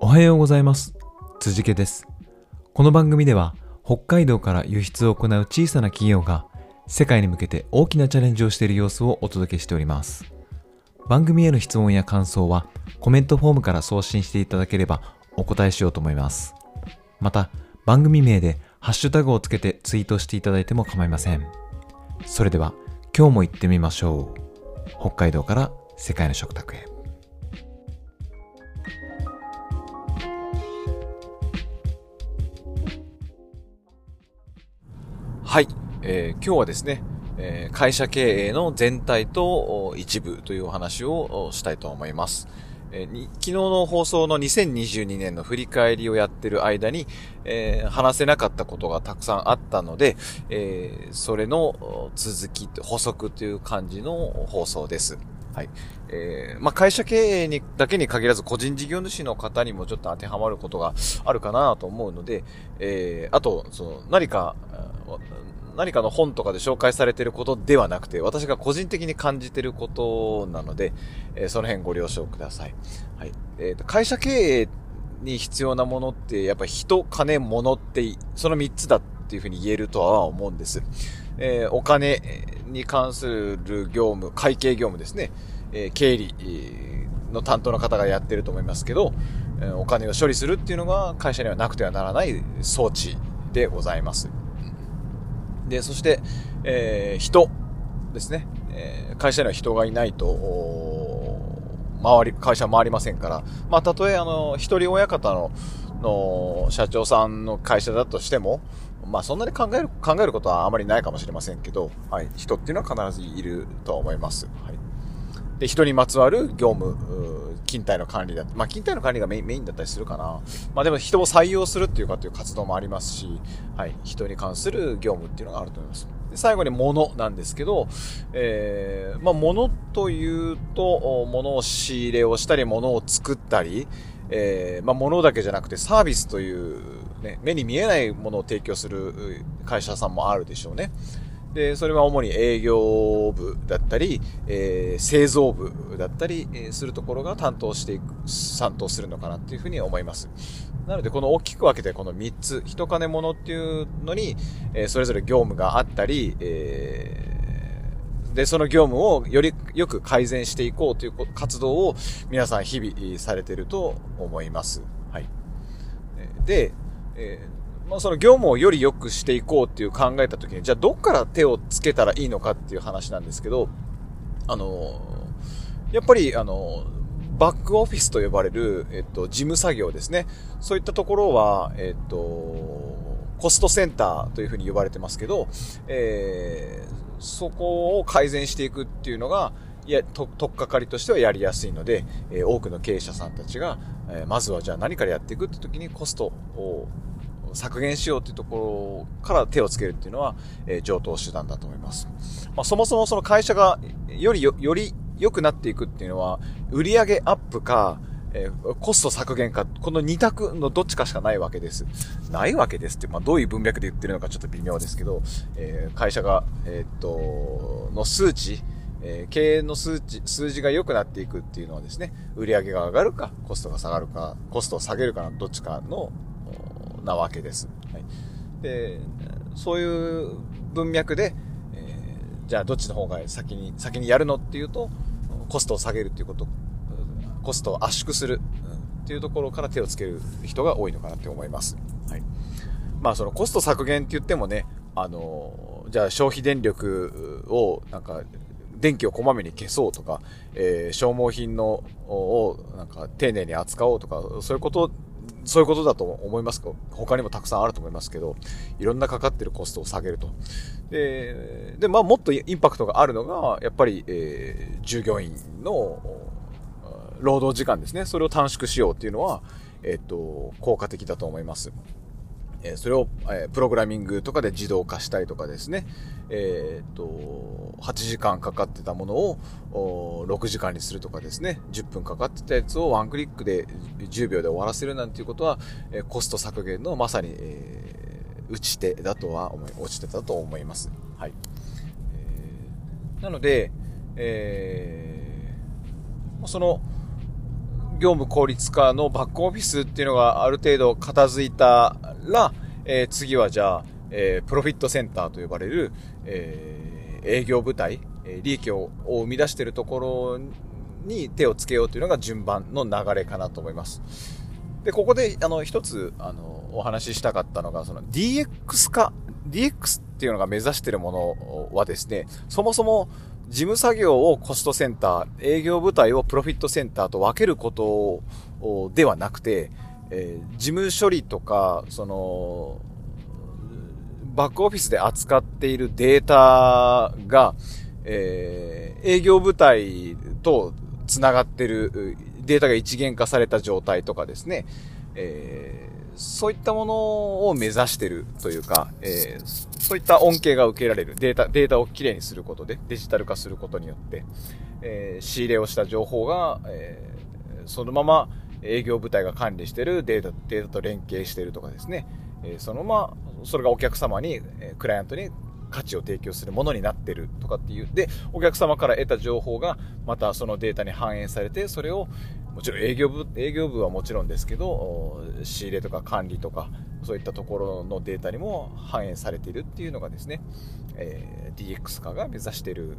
おはようございます。辻家です。この番組では北海道から輸出を行う小さな企業が世界に向けて大きなチャレンジをしている様子をお届けしております。番組への質問や感想はコメントフォームから送信していただければお答えしようと思います。また番組名でハッシュタグをつけてツイートしていただいても構いません。それでは今日も行ってみましょう。北海道から世界の食卓へ。はい、えー今日はですね、えー会社経営の全体と一部というお話をしたいと思います。えー昨日の放送の2022年の振り返りをやってる間に、えー話せなかったことがたくさんあったので、えーそれの続き、補足という感じの放送です。はい。えーまあ、会社経営に、だけに限らず個人事業主の方にもちょっと当てはまることがあるかなと思うので、えーあと、その、何か、何かの本とかで紹介されていることではなくて、私が個人的に感じていることなので、えーその辺ご了承ください。はい。えーと、会社経営に必要なものって、やっぱ人、金、物って、その3つだっていうふうに言えるとは思うんです。えーお金に関する業務、会計業務ですね。え経理の担当の方がやってると思いますけど、えーお金を処理するっていうのが会社にはなくてはならない装置でございます。で、そして、えー人ですね。えー会社には人がいないと、回り、会社は回りませんから、まあ、たとえ、あの、一人親方の、の、社長さんの会社だとしても、まあ、そんなに考える、考えることはあまりないかもしれませんけど、はい、人っていうのは必ずいるとは思います。はい。で、人にまつわる業務、勤怠の管理だまあ、勤怠の管理がメインだったりするかな。まあ、でも人を採用するっていうかという活動もありますし、はい、人に関する業務っていうのがあると思います。で最後に物なんですけど、えー、まあ、物というと、物を仕入れをしたり、物を作ったり、えー、まあ、物だけじゃなくてサービスという、ね、目に見えないものを提供する会社さんもあるでしょうね。で、それは主に営業部だったり、えー製造部だったり、するところが担当していく、担当するのかなっていうふうに思います。なので、この大きく分けてこの3つ、人金物っていうのに、えーそれぞれ業務があったり、えで、その業務をよりよく改善していこうという活動を皆さん日々されてると思います。はい。で、えーまあ、その業務をより良くしていこうっていう考えたときに、じゃあどっから手をつけたらいいのかっていう話なんですけど、あのやっぱり、あのバックオフィスと呼ばれる、えっと、事務作業ですね。そういったところは、えっと、コストセンターというふうに呼ばれてますけど、えーそこを改善していくっていうのが、いや、と、とっかかりとしてはやりやすいので、えー多くの経営者さんたちが、えーまずはじゃあ何からやっていくって時にコストを削減しようっていうところから手をつけるっていうのは、えー上等手段だと思います。まあ、そもそもその会社がよりよ、より良くなっていくっていうのは、売上アップか、えーコスト削減か、この二択のどっちかしかないわけです。ないわけですって、まあ、どういう文脈で言ってるのかちょっと微妙ですけど、えー会社が、えーっと、の数値、え経営の数値、数字が良くなっていくっていうのはですね、売上が上がるか、コストが下がるか、コストを下げるかのどっちかの、なわけです。はい。で、そういう文脈で、えーじゃあどっちの方が先に、先にやるのっていうと、コストを下げるっていうこと、コストを圧縮するっていうところから手をつける人が多いのかなって思います。はい。まあそのコスト削減って言ってもね、あの、じゃあ消費電力をなんか、電気をこまめに消そうとか、えー消耗品のをなんか丁寧に扱おうとか、そういうこと、そういうことだと思いますか他にもたくさんあると思いますけど、いろんなかかってるコストを下げると。で、で、まあもっとインパクトがあるのが、やっぱり、えー従業員の労働時間ですね。それを短縮しようっていうのは、えっと、効果的だと思います。えそれを、えプログラミングとかで自動化したりとかですね、えーっと、8時間かかってたものを6時間にするとかですね、10分かかってたやつをワンクリックで10秒で終わらせるなんていうことは、えコスト削減のまさに、えー打ち手だとは思い、落ちてたと思います。はい。えなので、えーその、業務効率化のバックオフィスっていうのがある程度片付いたら、えー、次はじゃあ、えー、プロフィットセンターと呼ばれる、えー、営業部隊、え利益を生み出しているところに手をつけようというのが順番の流れかなと思います。で、ここで、あの、一つ、あの、お話ししたかったのが、その DX 化、DX っていうのが目指しているものはですね、そもそも事務作業をコストセンター、営業部隊をプロフィットセンターと分けることではなくて、えー、事務処理とか、その、バックオフィスで扱っているデータが、えー、営業部隊と繋がってるデータが一元化された状態とかですね、えー、そういったものを目指してるというか、えー、そういった恩恵が受けられる。データ、データをきれいにすることで、デジタル化することによって、えー、仕入れをした情報が、えー、そのまま営業部隊が管理しているデータ、データと連携しているとかですね、えそのまま、それがお客様に、えクライアントに価値を提供するものになってるとかっていう。で、お客様から得た情報がまたそのデータに反映されて、それをもちろん営業部、営業部はもちろんですけど、仕入れとか管理とか、そういったところのデータにも反映されているっていうのがですね、えー、DX 化が目指している、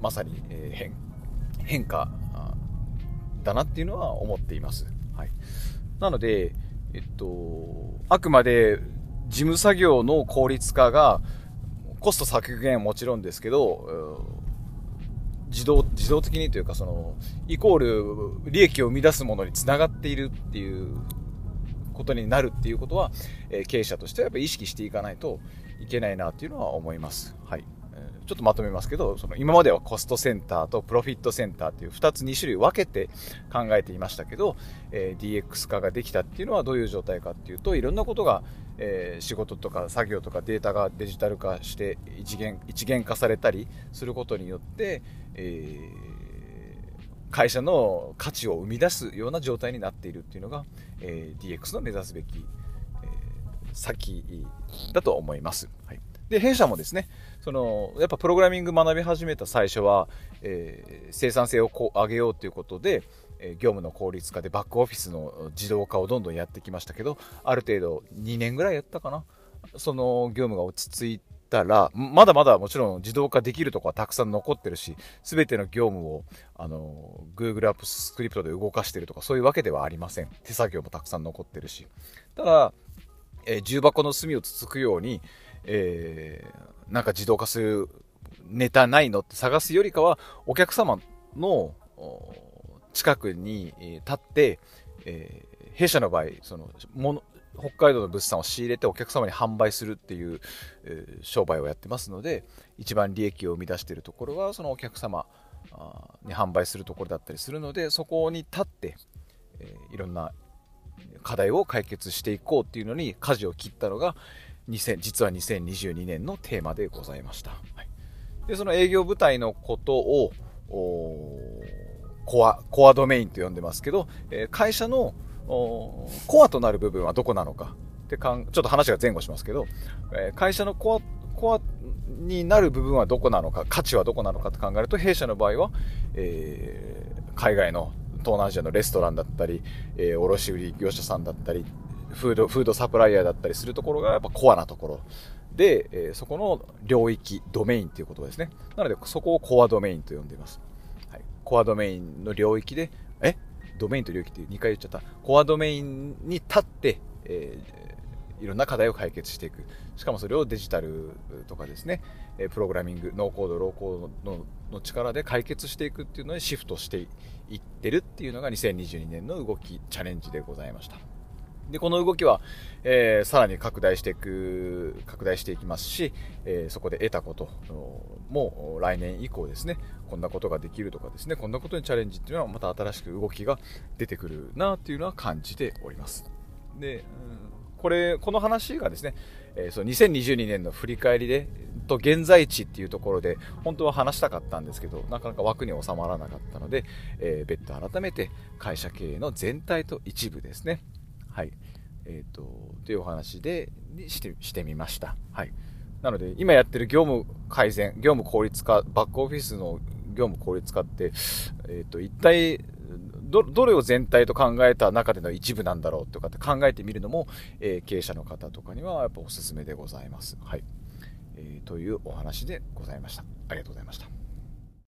まさに、えー、変変化だなっていうのは思っています。はい。なので、えっと、あくまで事務作業の効率化が、コスト削減はもちろんですけど、自動、自動的にというか、その、イコール、利益を生み出すものにつながっているっていうことになるっていうことは、え経営者としてはやっぱ意識していかないといけないなっていうのは思います。はい。ちょっとまとめますけど、その今まではコストセンターとプロフィットセンターっていう2つ2種類分けて考えていましたけど、えー、DX 化ができたっていうのはどういう状態かっていうと、いろんなことが、えー、仕事とか作業とかデータがデジタル化して一元一元化されたりすることによって、えー、会社の価値を生み出すような状態になっているっていうのが、え DX の目指すべき、え先だと思います。はいで、弊社もですね、その、やっぱプログラミング学び始めた最初は、えー、生産性をこう上げようということで、え業務の効率化でバックオフィスの自動化をどんどんやってきましたけど、ある程度2年ぐらいやったかな。その業務が落ち着いたら、まだまだもちろん自動化できるとこはたくさん残ってるし、すべての業務を、あの、Google アップスクリプトで動かしてるとかそういうわけではありません。手作業もたくさん残ってるし。ただ、えー、重箱の隅をつつくように、えー、なんか自動化するネタないのって探すよりかは、お客様の近くに立って、えー、弊社の場合、その、もの、北海道の物産を仕入れてお客様に販売するっていう、えー、商売をやってますので、一番利益を生み出しているところは、そのお客様に販売するところだったりするので、そこに立って、えー、いろんな課題を解決していこうっていうのに舵を切ったのが、2000実は2022年のテーマでございました。はい、でその営業部隊のことをコア、コアドメインと呼んでますけど、え会社のコアとなる部分はどこなのかってかん、ちょっと話が前後しますけど、え会社のコア、コアになる部分はどこなのか、価値はどこなのかと考えると、弊社の場合は、えー、海外の東南アジアのレストランだったり、えー、卸売業者さんだったり、フード、フードサプライヤーだったりするところがやっぱコアなところで、え、そこの領域、ドメインということですね。なので、そこをコアドメインと呼んでいます。はい、コアドメインの領域で、え？ドメインと領域って2回言っちゃった。コアドメインに立って、えー、いろんな課題を解決していく。しかもそれをデジタルとかですね、プログラミング、ノーコード、ローコードの力で解決していくっていうのにシフトしていってるっていうのが2022年の動き、チャレンジでございました。で、この動きは、えー、さらに拡大していく、拡大していきますし、えー、そこで得たことも来年以降ですね、こんなことができるとかですね、こんなことにチャレンジっていうのはまた新しく動きが出てくるなっていうのは感じております。で、これ、この話がですね、えー、その2022年の振り返りで、と現在地っていうところで、本当は話したかったんですけど、なかなか枠に収まらなかったので、えー、別途改めて会社経営の全体と一部ですね、はい。え、ー、と、というお話で、してしてみました。はい。なので、今やってる業務改善、業務効率化、バックオフィスの業務効率化って、えっ、ー、と、一体ど、どれを全体と考えた中での一部なんだろうとかって考えてみるのも、えー、経営者の方とかにはやっぱおすすめでございます。はい。えー、というお話でございました。ありがとうございました。